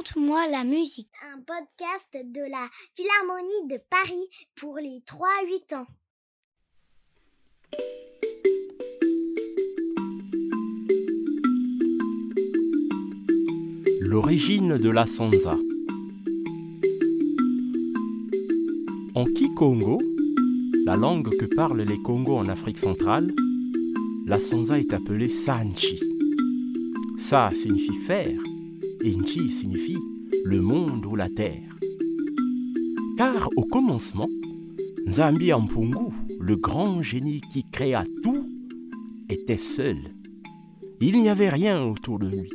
Raconte-moi la musique. Un podcast de la Philharmonie de Paris pour les 3-8 ans. L'origine de la sansa. En Kikongo, la langue que parlent les Congos en Afrique centrale, la sansa est appelée Sanchi. Sa signifie faire et Nchi signifie le monde ou la terre. Car au commencement, Nzambi Ampungu, le grand génie qui créa tout, était seul. Il n'y avait rien autour de lui.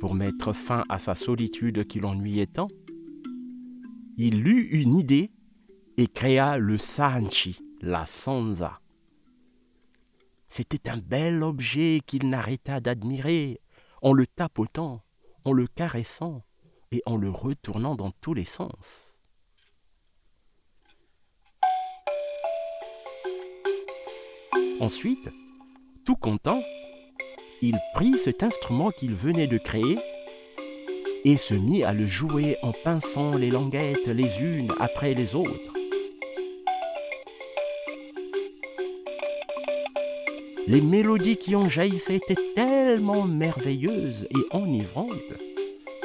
Pour mettre fin à sa solitude qui l'ennuyait tant, il eut une idée et créa le Sanchi, la Sansa. C'était un bel objet qu'il n'arrêta d'admirer en le tapotant, en le caressant et en le retournant dans tous les sens. Ensuite, tout content, il prit cet instrument qu'il venait de créer et se mit à le jouer en pinçant les languettes les unes après les autres. Les mélodies qui en jaillissaient étaient tellement merveilleuses et enivrantes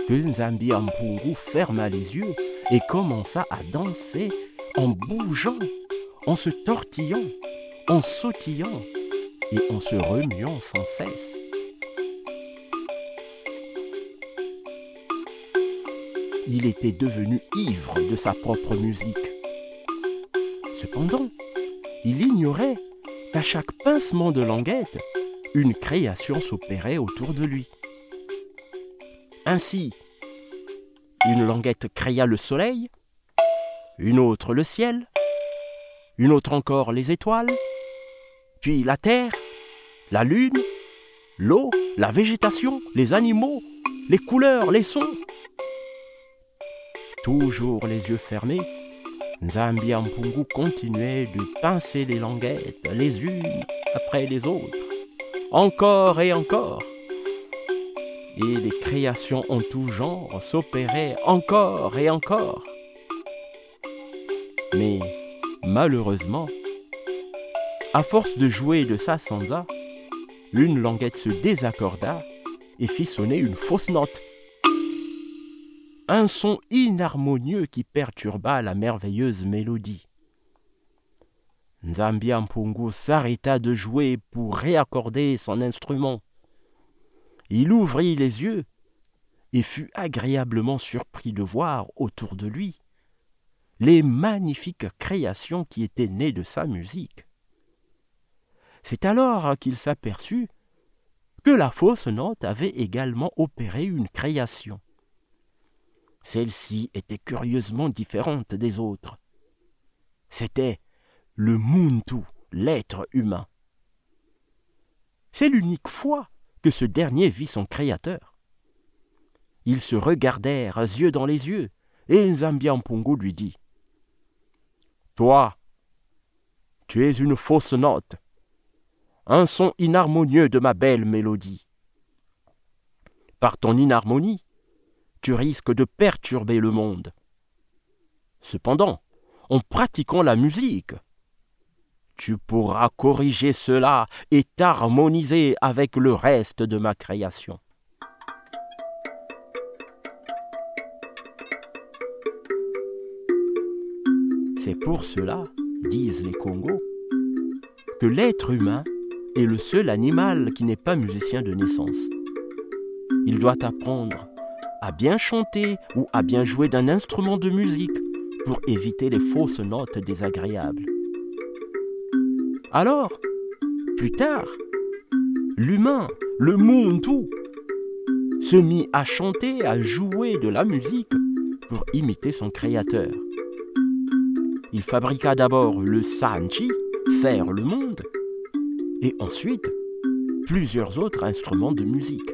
que Nzambi Ampungu ferma les yeux et commença à danser en bougeant, en se tortillant, en sautillant et en se remuant sans cesse. Il était devenu ivre de sa propre musique. Cependant, il ignorait qu'à chaque pincement de languette, une création s'opérait autour de lui. Ainsi, une languette créa le soleil, une autre le ciel, une autre encore les étoiles, puis la terre, la lune, l'eau, la végétation, les animaux, les couleurs, les sons. Toujours les yeux fermés, Nzambi Ampungu continuait de pincer les languettes les unes après les autres, encore et encore. Et les créations en tout genre s'opéraient encore et encore. Mais malheureusement, à force de jouer de sa sansa, une languette se désaccorda et fit sonner une fausse note un son inharmonieux qui perturba la merveilleuse mélodie. Nzambi Ampungu s'arrêta de jouer pour réaccorder son instrument. Il ouvrit les yeux et fut agréablement surpris de voir autour de lui les magnifiques créations qui étaient nées de sa musique. C'est alors qu'il s'aperçut que la fausse note avait également opéré une création. Celle-ci était curieusement différente des autres. C'était le Muntu, l'être humain. C'est l'unique fois que ce dernier vit son Créateur. Ils se regardèrent yeux dans les yeux, et Nzambiampungu lui dit Toi, tu es une fausse note, un son inharmonieux de ma belle mélodie. Par ton inharmonie, tu risques de perturber le monde. Cependant, en pratiquant la musique, tu pourras corriger cela et t'harmoniser avec le reste de ma création. C'est pour cela, disent les Congos, que l'être humain est le seul animal qui n'est pas musicien de naissance. Il doit apprendre à bien chanter ou à bien jouer d'un instrument de musique pour éviter les fausses notes désagréables. Alors, plus tard, l'humain, le monde tout, se mit à chanter, à jouer de la musique pour imiter son créateur. Il fabriqua d'abord le sanchi, faire le monde, et ensuite plusieurs autres instruments de musique.